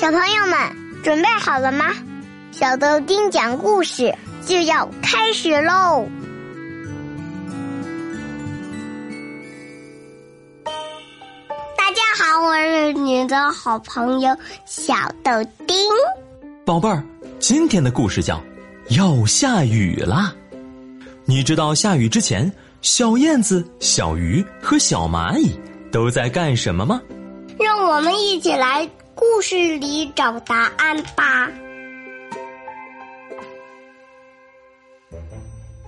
小朋友们准备好了吗？小豆丁讲故事就要开始喽！大家好，我是你的好朋友小豆丁。宝贝儿，今天的故事叫《要下雨啦》。你知道下雨之前，小燕子、小鱼和小蚂蚁都在干什么吗？让我们一起来。故事里找答案吧。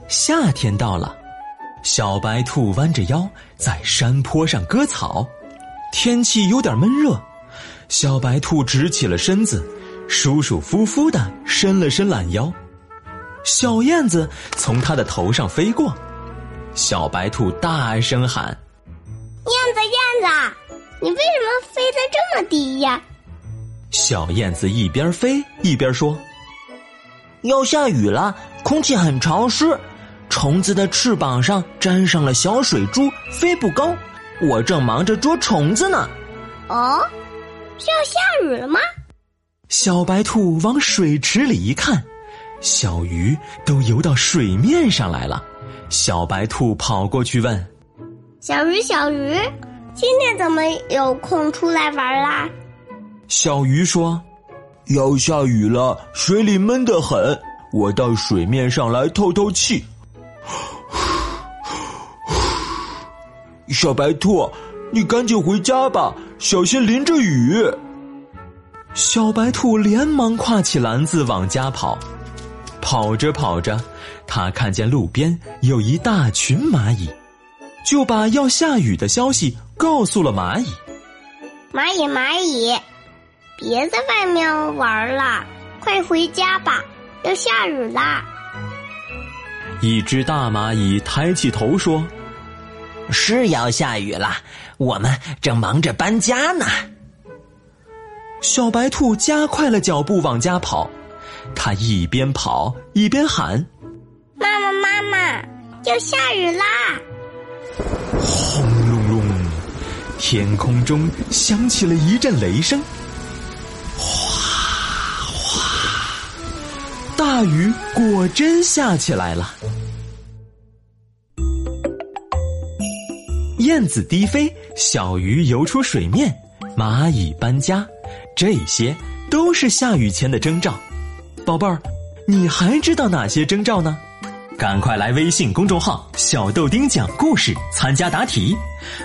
夏天到了，小白兔弯着腰在山坡上割草。天气有点闷热，小白兔直起了身子，舒舒服服的伸了伸懒腰。小燕子从它的头上飞过，小白兔大声喊：“燕子，燕子，你为什么飞得这么低呀？”小燕子一边飞一边说：“要下雨了，空气很潮湿，虫子的翅膀上沾上了小水珠，飞不高。我正忙着捉虫子呢。”哦，是要下雨了吗？小白兔往水池里一看，小鱼都游到水面上来了。小白兔跑过去问：“小鱼，小鱼，今天怎么有空出来玩啦？”小鱼说：“要下雨了，水里闷得很，我到水面上来透透气。”小白兔，你赶紧回家吧，小心淋着雨。小白兔连忙挎起篮子往家跑，跑着跑着，他看见路边有一大群蚂蚁，就把要下雨的消息告诉了蚂蚁。蚂蚁，蚂蚁。别在外面玩了，快回家吧！要下雨啦。一只大蚂蚁抬起头说：“是要下雨了，我们正忙着搬家呢。”小白兔加快了脚步往家跑，它一边跑一边喊：“妈妈，妈妈，要下雨啦！”天空中响起了一阵雷声。哗哗大雨果真下起来了，燕子低飞，小鱼游出水面，蚂蚁搬家，这些都是下雨前的征兆。宝贝儿，你还知道哪些征兆呢？赶快来微信公众号“小豆丁讲故事”参加答题，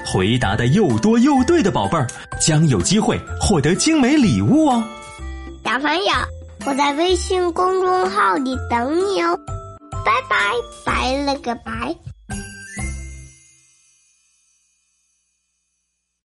回答的又多又对的宝贝儿将有机会获得精美礼物哦。小朋友。我在微信公众号里等你哦，拜拜，拜了个拜。